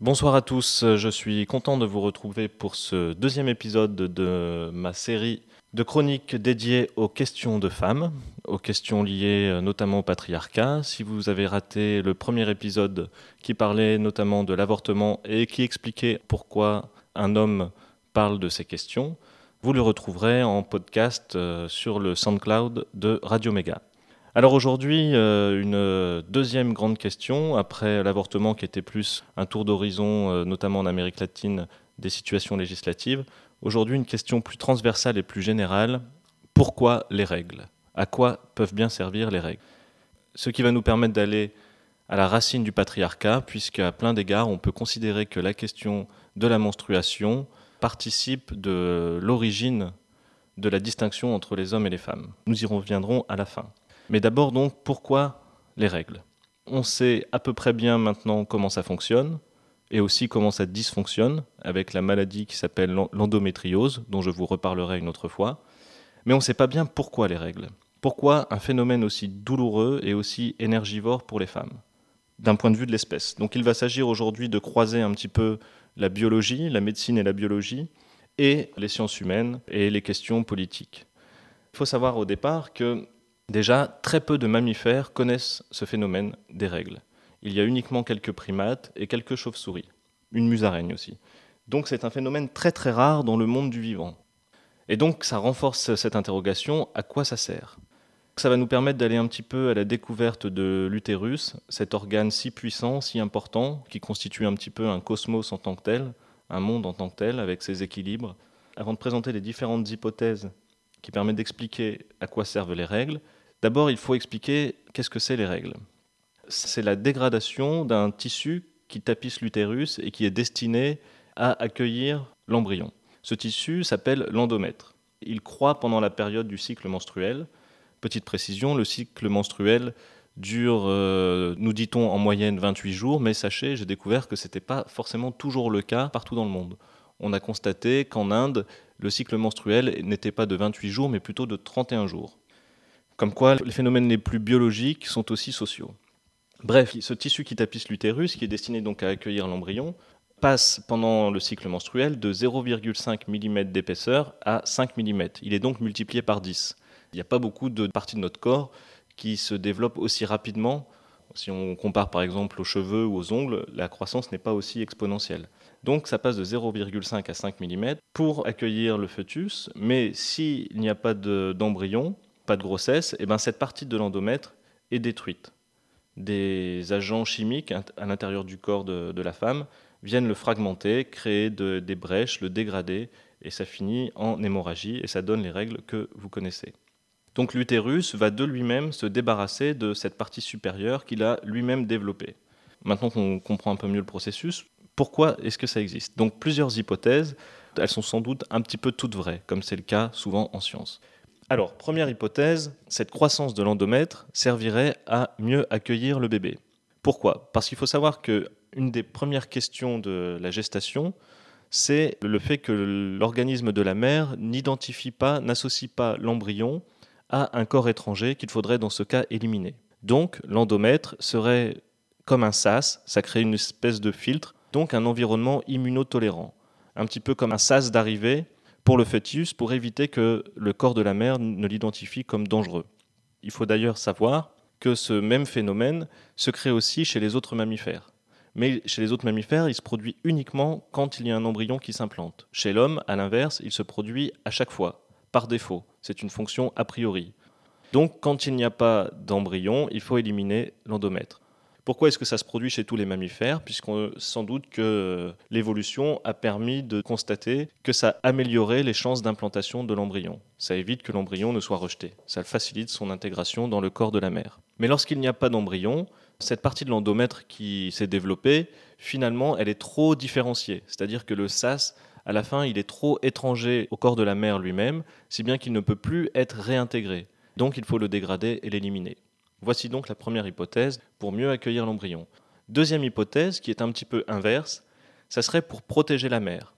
Bonsoir à tous, je suis content de vous retrouver pour ce deuxième épisode de ma série de chroniques dédiées aux questions de femmes, aux questions liées euh, notamment au patriarcat. Si vous avez raté le premier épisode qui parlait notamment de l'avortement et qui expliquait pourquoi un homme parle de ces questions, vous le retrouverez en podcast euh, sur le SoundCloud de Radio Méga. Alors aujourd'hui, euh, une deuxième grande question, après l'avortement qui était plus un tour d'horizon, notamment en Amérique latine, des situations législatives. Aujourd'hui, une question plus transversale et plus générale. Pourquoi les règles? À quoi peuvent bien servir les règles? Ce qui va nous permettre d'aller à la racine du patriarcat, puisqu'à plein d'égards, on peut considérer que la question de la menstruation participe de l'origine de la distinction entre les hommes et les femmes. Nous y reviendrons à la fin. Mais d'abord donc, pourquoi les règles? On sait à peu près bien maintenant comment ça fonctionne et aussi comment ça dysfonctionne avec la maladie qui s'appelle l'endométriose, dont je vous reparlerai une autre fois. Mais on ne sait pas bien pourquoi les règles. Pourquoi un phénomène aussi douloureux et aussi énergivore pour les femmes, d'un point de vue de l'espèce. Donc il va s'agir aujourd'hui de croiser un petit peu la biologie, la médecine et la biologie, et les sciences humaines et les questions politiques. Il faut savoir au départ que déjà très peu de mammifères connaissent ce phénomène des règles il y a uniquement quelques primates et quelques chauves-souris, une musaraigne aussi. Donc c'est un phénomène très très rare dans le monde du vivant. Et donc ça renforce cette interrogation, à quoi ça sert? Ça va nous permettre d'aller un petit peu à la découverte de l'utérus, cet organe si puissant, si important, qui constitue un petit peu un cosmos en tant que tel, un monde en tant que tel, avec ses équilibres. Avant de présenter les différentes hypothèses qui permettent d'expliquer à quoi servent les règles, d'abord il faut expliquer qu'est-ce que c'est les règles c'est la dégradation d'un tissu qui tapisse l'utérus et qui est destiné à accueillir l'embryon. Ce tissu s'appelle l'endomètre. Il croît pendant la période du cycle menstruel. Petite précision, le cycle menstruel dure, euh, nous dit-on, en moyenne 28 jours, mais sachez, j'ai découvert que ce n'était pas forcément toujours le cas partout dans le monde. On a constaté qu'en Inde, le cycle menstruel n'était pas de 28 jours, mais plutôt de 31 jours. Comme quoi, les phénomènes les plus biologiques sont aussi sociaux. Bref, ce tissu qui tapisse l'utérus, qui est destiné donc à accueillir l'embryon, passe pendant le cycle menstruel de 0,5 mm d'épaisseur à 5 mm. Il est donc multiplié par 10. Il n'y a pas beaucoup de parties de notre corps qui se développent aussi rapidement. Si on compare par exemple aux cheveux ou aux ongles, la croissance n'est pas aussi exponentielle. Donc ça passe de 0,5 à 5 mm pour accueillir le fœtus, mais s'il n'y a pas d'embryon, pas de grossesse, et eh ben cette partie de l'endomètre est détruite des agents chimiques à l'intérieur du corps de, la femme viennent le fragmenter, créer des brèches, le dégrader, et ça finit en hémorragie, et ça donne les règles que vous connaissez. Donc l'utérus va de lui-même se débarrasser de cette partie supérieure qu'il a lui-même développée. Maintenant qu'on comprend un peu mieux le processus, pourquoi est-ce que ça existe? Donc plusieurs hypothèses, elles sont sans doute un petit peu toutes vraies, comme c'est le cas souvent en science. Alors, première hypothèse, cette croissance de l'endomètre servirait à mieux accueillir le bébé. Pourquoi? Parce qu'il faut savoir que une des premières questions de la gestation, c'est le fait que l'organisme de la mère n'identifie pas, n'associe pas l'embryon à un corps étranger qu'il faudrait dans ce cas éliminer. Donc l'endomètre serait comme un sas, ça crée une espèce de filtre, donc un environnement immunotolérant, un petit peu comme un sas d'arrivée pour le fœtus pour éviter que le corps de la mère ne l'identifie comme dangereux. Il faut d'ailleurs savoir que ce même phénomène se crée aussi chez les autres mammifères. Mais chez les autres mammifères, il se produit uniquement quand il y a un embryon qui s'implante. Chez l'homme, à l'inverse, il se produit à chaque fois, par défaut. C'est une fonction a priori. Donc, quand il n'y a pas d'embryon, il faut éliminer l'endomètre. Pourquoi est-ce que ça se produit chez tous les mammifères? Puisqu'on sans doute que l'évolution a permis de constater que ça améliorait les chances d'implantation de l'embryon. Ça évite que l'embryon ne soit rejeté. Ça facilite son intégration dans le corps de la mère. Mais lorsqu'il n'y a pas d'embryon, cette partie de l'endomètre qui s'est développée, finalement, elle est trop différenciée. C'est-à-dire que le SAS, à la fin, il est trop étranger au corps de la mère lui-même, si bien qu'il ne peut plus être réintégré. Donc il faut le dégrader et l'éliminer. Voici donc la première hypothèse pour mieux accueillir l'embryon. Deuxième hypothèse, qui est un petit peu inverse, ça serait pour protéger la mère.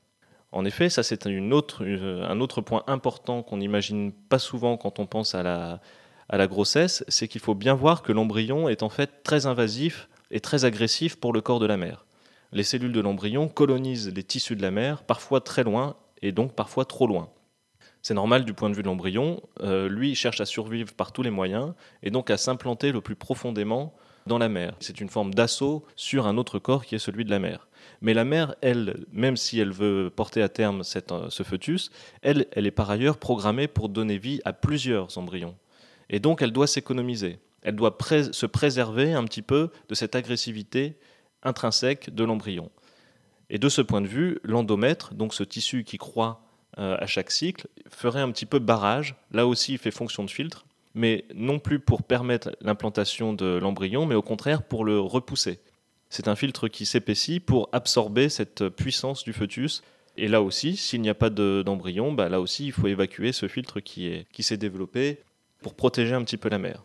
En effet, ça c'est un autre point important qu'on n'imagine pas souvent quand on pense à la, à la grossesse, c'est qu'il faut bien voir que l'embryon est en fait très invasif et très agressif pour le corps de la mère. les cellules de l'embryon colonisent les tissus de la mère, parfois très loin et donc parfois trop loin. C'est normal du point de vue de l'embryon, euh, lui cherche à survivre par tous les moyens et donc à s'implanter le plus profondément dans la mère. C'est une forme d'assaut sur un autre corps qui est celui de la mère. Mais la mère, elle, même si elle veut porter à terme euh, ce elle, elle est par ailleurs programmée pour donner vie à plusieurs embryons. Et donc elle doit s'économiser. Elle doit se préserver un petit peu de cette agressivité intrinsèque de l'embryon. Et de ce point de vue, l'endomètre, donc ce tissu qui croît euh, à chaque cycle, ferait un petit peu barrage. Là aussi, il fait fonction de filtre, mais non plus pour permettre l'implantation de l'embryon, mais au contraire pour le repousser. C'est un filtre qui s'épaissit pour absorber cette puissance du fœtus. Et là aussi, s'il n'y a pas d'embryon, bah là aussi, il faut évacuer ce filtre qui s'est développé pour protéger un petit peu la mère.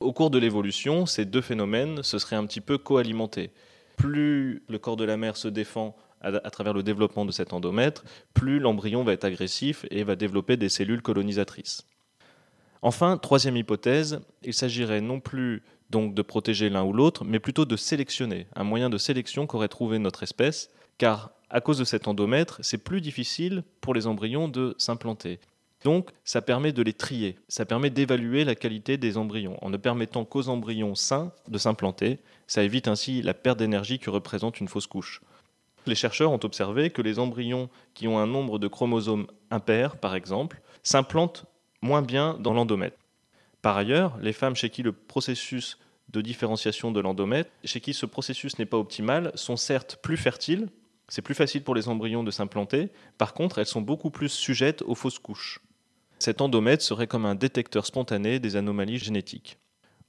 Au cours de l'évolution, ces deux phénomènes se seraient un petit peu co-alimentés. Plus le corps de la mère se défend à, travers le développement de cet endomètre, plus l'embryon va être agressif et va développer des cellules colonisatrices. Enfin, troisième hypothèse, il s'agirait non plus donc de protéger l'un ou l'autre, mais plutôt de sélectionner, un moyen de sélection qu'aurait trouvé notre espèce, car à cause de cet endomètre, c'est plus difficile pour les embryons de s'implanter. Donc, ça permet de les trier, ça permet d'évaluer la qualité des embryons, en ne permettant qu'aux embryons sains de s'implanter. Ça évite ainsi la perte d'énergie que représente une fausse couche. Les chercheurs ont observé que les embryons qui ont un nombre de chromosomes impair, par exemple, s'implantent moins bien dans l'endomètre. Par ailleurs, les femmes chez qui le processus de différenciation de l'endomètre, chez qui ce processus n'est pas optimal, sont certes plus fertiles, c'est plus facile pour les embryons de s'implanter, par contre elles sont beaucoup plus sujettes aux fausses couches. Cet endomètre serait comme un détecteur spontané des anomalies génétiques.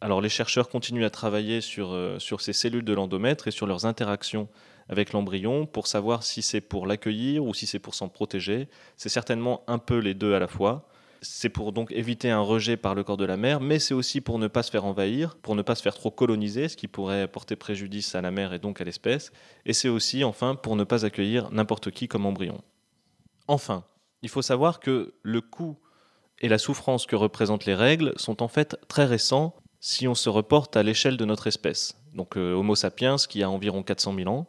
Alors les chercheurs continuent à travailler sur, euh, sur ces cellules de l'endomètre et sur leurs interactions avec l'embryon pour savoir si c'est pour l'accueillir ou si c'est pour s'en protéger. C'est certainement un peu les deux à la fois. C'est pour donc éviter un rejet par le corps de la mère, mais c'est aussi pour ne pas se faire envahir, pour ne pas se faire trop coloniser, ce qui pourrait porter préjudice à la mère et donc à l'espèce. Et c'est aussi, enfin, pour ne pas accueillir n'importe qui comme embryon. Enfin, il faut savoir que le coût et la souffrance que représentent les règles sont en fait très récents si on se reporte à l'échelle de notre espèce. Donc euh, Homo sapiens qui a environ 400 000 ans,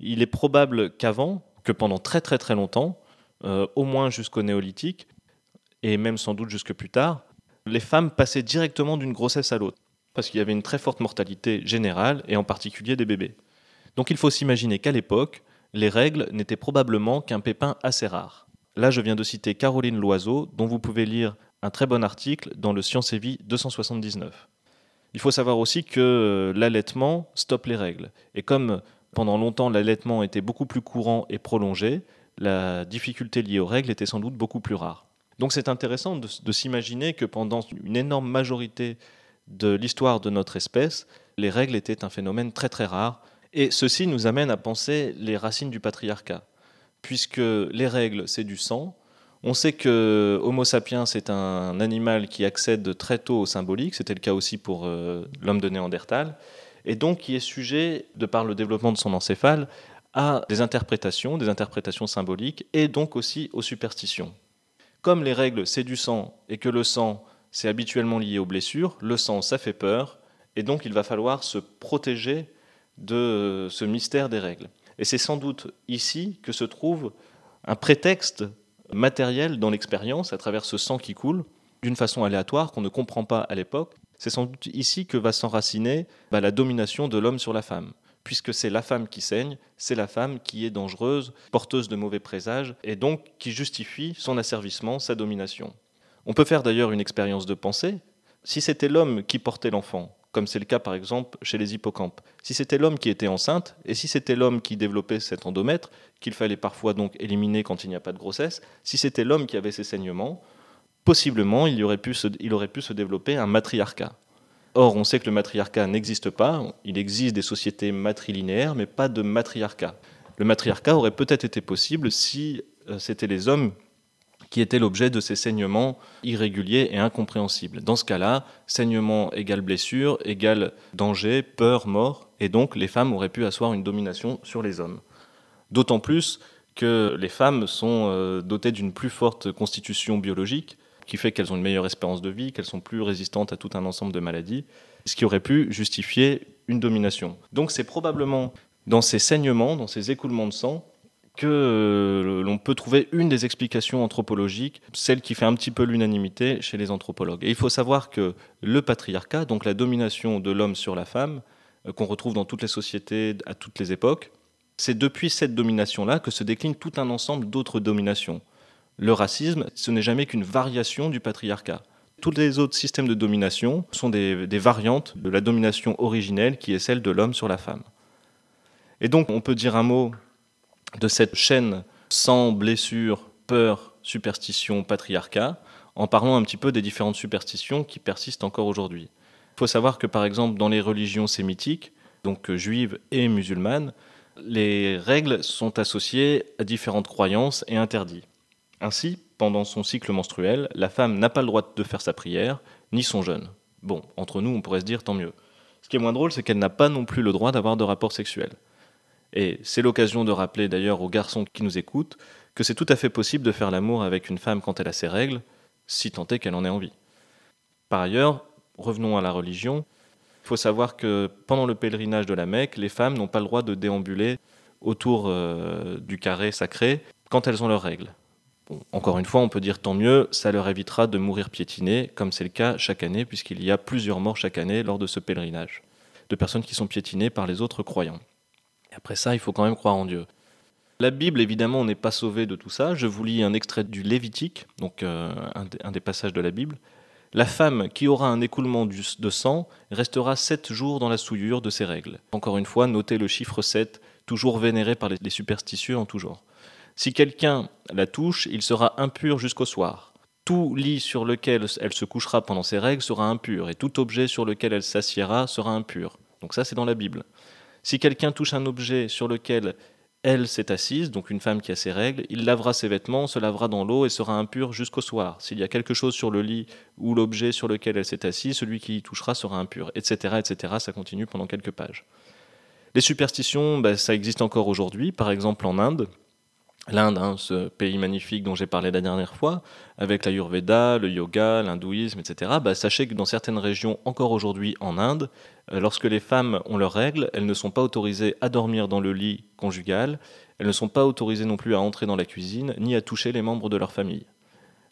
il est probable qu'avant, que pendant très très très longtemps, euh, au moins jusqu'au néolithique, et même sans doute jusque plus tard, les femmes passaient directement d'une grossesse à l'autre, parce qu'il y avait une très forte mortalité générale, et en particulier des bébés. Donc il faut s'imaginer qu'à l'époque, les règles n'étaient probablement qu'un pépin assez rare. Là, je viens de citer Caroline Loiseau, dont vous pouvez lire un très bon article dans le Science et Vie 279. Il faut savoir aussi que euh, l'allaitement stoppe les règles. Et comme pendant longtemps, l'allaitement était beaucoup plus courant et prolongé. La difficulté liée aux règles était sans doute beaucoup plus rare. Donc c'est intéressant de, s'imaginer que pendant une énorme majorité de l'histoire de notre espèce, les règles étaient un phénomène très très rare. Et ceci nous amène à penser les racines du patriarcat. Puisque les règles, c'est du sang, on sait que Homo sapiens est un animal qui accède très tôt au symbolique, c'était le cas aussi pour euh, l'homme de Néandertal, et donc qui est sujet, de par le développement de son encéphale, à des interprétations, des interprétations symboliques, et donc aussi aux superstitions. Comme les règles, c'est du sang, et que le sang, c'est habituellement lié aux blessures, le sang, ça fait peur, et donc il va falloir se protéger de ce mystère des règles. Et c'est sans doute ici que se trouve un prétexte matériel dans l'expérience, à travers ce sang qui coule, d'une façon aléatoire qu'on ne comprend pas à l'époque, c'est sans doute ici que va s'enraciner bah, la domination de l'homme sur la femme. Puisque c'est la femme qui saigne, c'est la femme qui est dangereuse, porteuse de mauvais présages, et donc qui justifie son asservissement, sa domination. On peut faire d'ailleurs une expérience de pensée. Si c'était l'homme qui portait l'enfant, comme c'est le cas par exemple chez les hippocampes, si c'était l'homme qui était enceinte, et si c'était l'homme qui développait cet endomètre, qu'il fallait parfois donc éliminer quand il n'y a pas de grossesse, si c'était l'homme qui avait ces saignements, possiblement il, aurait pu se, aurait pu se développer un matriarcat. Or, on sait que le matriarcat n'existe pas, il existe des sociétés matrilinéaires, mais pas de matriarcat. Le matriarcat aurait peut-être été possible si euh, c'était les hommes qui étaient l'objet de ces saignements irréguliers et incompréhensibles. Dans ce cas-là, saignement égale blessure, égale danger, peur, mort, et donc les femmes auraient pu asseoir une domination sur les hommes. D'autant plus que les femmes sont euh, dotées d'une plus forte constitution biologique, qui fait qu'elles ont une meilleure espérance de vie, qu'elles sont plus résistantes à tout un ensemble de maladies, ce qui aurait pu justifier une domination. Donc c'est probablement dans ces saignements, dans ces écoulements de sang, que euh, l'on peut trouver une des explications anthropologiques, celle qui fait un petit peu l'unanimité chez les anthropologues. Et il faut savoir que le patriarcat, donc la domination de l'homme sur la femme, euh, qu'on retrouve dans toutes les sociétés à toutes les époques, c'est depuis cette domination-là que se décline tout un ensemble d'autres dominations. Le racisme, ce n'est jamais qu'une variation du patriarcat. Tous les autres systèmes de domination sont des, variantes de la domination originelle qui est celle de l'homme sur la femme. Et donc on peut dire un mot de cette chaîne sans blessure, peur, superstition, patriarcat, en parlant un petit peu des différentes superstitions qui persistent encore aujourd'hui. Il faut savoir que par exemple dans les religions sémitiques, donc juives et musulmanes, les règles sont associées à différentes croyances et interdits. Ainsi, pendant son cycle menstruel, la femme n'a pas le droit de faire sa prière, ni son jeûne. Bon, entre nous, on pourrait se dire tant mieux. Ce qui est moins drôle, c'est qu'elle n'a pas non plus le droit d'avoir de rapports sexuels. Et c'est l'occasion de rappeler d'ailleurs aux garçons qui nous écoutent que c'est tout à fait possible de faire l'amour avec une femme quand elle a ses règles, si tant est qu'elle en ait envie. Par ailleurs, revenons à la religion, il faut savoir que pendant le pèlerinage de la Mecque, les femmes n'ont pas le droit de déambuler autour euh, du carré sacré quand elles ont leurs règles. Encore une fois, on peut dire tant mieux, ça leur évitera de mourir piétinées, comme c'est le cas chaque année, puisqu'il y a plusieurs morts chaque année lors de ce pèlerinage, de personnes qui sont piétinées par les autres croyants. Après ça, il faut quand même croire en Dieu. La Bible, évidemment, n'est pas sauvé de tout ça. Je vous lis un extrait du Lévitique, donc euh, un, des passages de la Bible. La femme qui aura un écoulement de sang restera sept jours dans la souillure de ses règles. Encore une fois, notez le chiffre 7, toujours vénéré par les superstitieux en tout genre. Si quelqu'un la touche, il sera impur jusqu'au soir. Tout lit sur lequel elle se couchera pendant ses règles sera impur, et tout objet sur lequel elle s'assiera sera impur. Donc ça, c'est dans la Bible. Si quelqu'un touche un objet sur lequel elle s'est assise, donc une femme qui a ses règles, il lavera ses vêtements, se lavera dans l'eau et sera impur jusqu'au soir. S'il y a quelque chose sur le lit ou l'objet sur lequel elle s'est assise, celui qui y touchera sera impur, etc., etc. Ça continue pendant quelques pages. Les superstitions, ben, ça existe encore aujourd'hui. Par exemple, en Inde, l'Inde, hein, ce pays magnifique dont j'ai parlé la dernière fois, avec l'Ayurveda, le yoga, l'hindouisme, etc., bah, sachez que dans certaines régions, encore aujourd'hui en Inde, euh, lorsque les femmes ont leurs règles, elles ne sont pas autorisées à dormir dans le lit conjugal, elles ne sont pas autorisées non plus à entrer dans la cuisine, ni à toucher les membres de leur famille.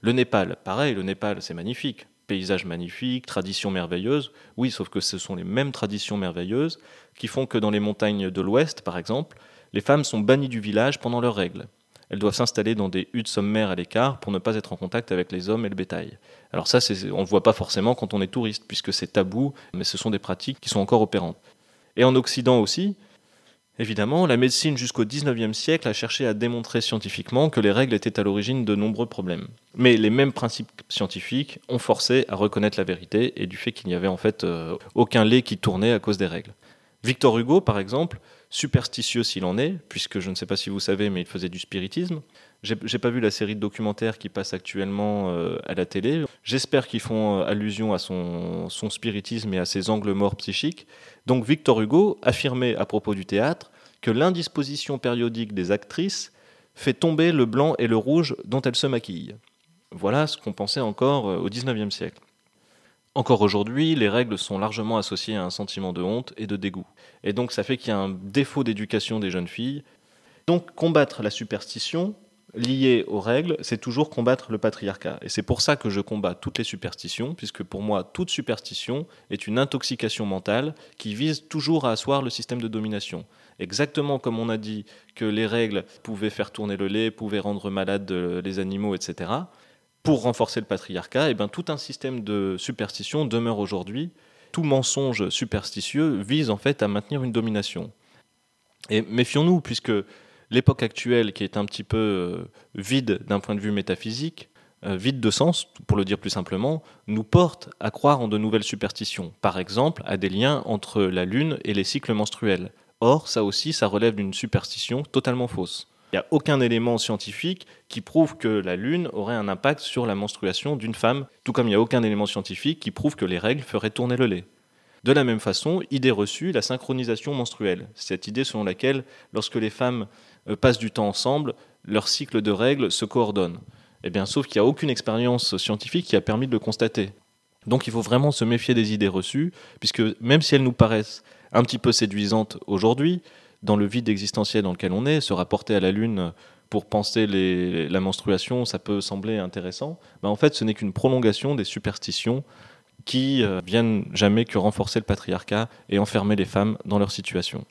Le Népal, pareil, le Népal, c'est magnifique. Paysage magnifique, tradition merveilleuse. Oui, sauf que ce sont les mêmes traditions merveilleuses qui font que dans les montagnes de l'Ouest, par exemple, les femmes sont bannies du village pendant leurs règles elles doivent s'installer dans des huttes sommaires à l'écart pour ne pas être en contact avec les hommes et le bétail. Alors ça, on ne le voit pas forcément quand on est touriste, puisque c'est tabou, mais ce sont des pratiques qui sont encore opérantes. Et en Occident aussi, évidemment, la médecine jusqu'au 19e siècle a cherché à démontrer scientifiquement que les règles étaient à l'origine de nombreux problèmes. Mais les mêmes principes scientifiques ont forcé à reconnaître la vérité et du fait qu'il n'y avait en fait euh, aucun lait qui tournait à cause des règles. Victor Hugo, par exemple, superstitieux s'il en est, puisque je ne sais pas si vous savez, mais il faisait du spiritisme. J'ai pas vu la série de documentaires qui passe actuellement euh, à la télé. J'espère qu'ils font euh, allusion à son, spiritisme et à ses angles morts psychiques. Donc Victor Hugo affirmait à propos du théâtre que l'indisposition périodique des actrices fait tomber le blanc et le rouge dont elles se maquillent. Voilà ce qu'on pensait encore euh, au XIXe siècle. Encore aujourd'hui, les règles sont largement associées à un sentiment de honte et de dégoût. Et donc ça fait qu'il y a un défaut d'éducation des jeunes filles. Donc combattre la superstition liée aux règles, c'est toujours combattre le patriarcat. Et c'est pour ça que je combats toutes les superstitions, puisque pour moi, toute superstition est une intoxication mentale qui vise toujours à asseoir le système de domination. Exactement comme on a dit que les règles pouvaient faire tourner le lait, pouvaient rendre malades les animaux, etc pour renforcer le patriarcat, et eh bien, tout un système de superstition demeure aujourd'hui. Tout mensonge superstitieux vise en fait à maintenir une domination. Et méfions-nous, puisque l'époque actuelle, qui est un petit peu euh, vide d'un point de vue métaphysique, euh, vide de sens, pour le dire plus simplement, nous porte à croire en de nouvelles superstitions. Par exemple, à des liens entre la Lune et les cycles menstruels. Or, ça aussi, ça relève d'une superstition totalement fausse. Il n'y a aucun élément scientifique qui prouve que la Lune aurait un impact sur la menstruation d'une femme, tout comme il n'y a aucun élément scientifique qui prouve que les règles feraient tourner le lait. De la même façon, idée reçue, la synchronisation menstruelle. Cette idée selon laquelle, lorsque les femmes euh, passent du temps ensemble, leur cycle de règles se coordonne. Eh bien, sauf qu'il n'y a aucune expérience scientifique qui a permis de le constater. Donc il faut vraiment se méfier des idées reçues, puisque même si elles nous paraissent un petit peu séduisantes aujourd'hui, dans le vide existentiel dans lequel on est, se rapporter à la Lune pour penser la menstruation, ça peut sembler intéressant. Mais en fait, ce n'est qu'une prolongation des superstitions qui euh, viennent jamais que renforcer le patriarcat et enfermer les femmes dans leur situation.